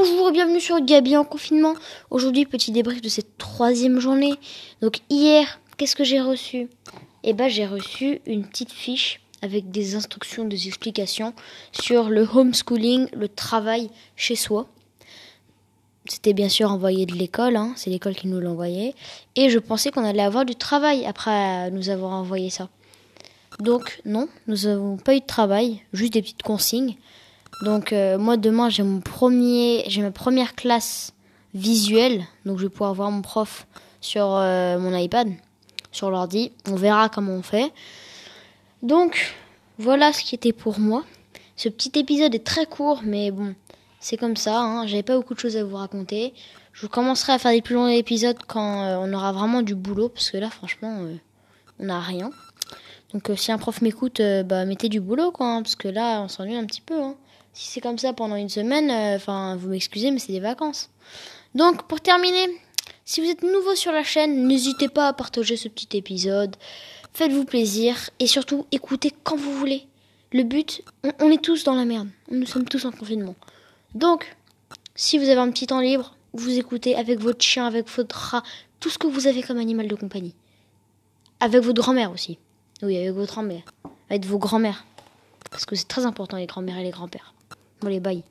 Bonjour et bienvenue sur Gabi en confinement. Aujourd'hui, petit débrief de cette troisième journée. Donc hier, qu'est-ce que j'ai reçu? Eh ben, j'ai reçu une petite fiche avec des instructions, des explications sur le homeschooling, le travail chez soi. C'était bien sûr envoyé de l'école, hein, c'est l'école qui nous l'envoyait. Et je pensais qu'on allait avoir du travail après nous avoir envoyé ça. Donc non, nous n'avons pas eu de travail, juste des petites consignes. Donc euh, moi demain j'ai mon premier, j'ai ma première classe visuelle, donc je vais pouvoir voir mon prof sur euh, mon iPad, sur l'ordi. On verra comment on fait. Donc voilà ce qui était pour moi. Ce petit épisode est très court, mais bon, c'est comme ça. Hein. J'avais pas beaucoup de choses à vous raconter. Je commencerai à faire des plus longs épisodes quand euh, on aura vraiment du boulot, parce que là franchement, on n'a rien. Donc si un prof m'écoute, bah mettez du boulot quoi, hein, parce que là on s'ennuie un petit peu. Hein. Si c'est comme ça pendant une semaine, euh, enfin, vous m'excusez, mais c'est des vacances. Donc, pour terminer, si vous êtes nouveau sur la chaîne, n'hésitez pas à partager ce petit épisode. Faites-vous plaisir et surtout écoutez quand vous voulez. Le but, on, est tous dans la merde. Nous sommes tous en confinement. Donc, si vous avez un petit temps libre, vous écoutez avec votre chien, avec votre rat, tout ce que vous avez comme animal de compagnie. Avec votre grand-mère aussi. Oui, avec votre grand-mère. Avec vos grand-mères. Parce que c'est très important les grand-mères et les grands-pères. Bon, les bails.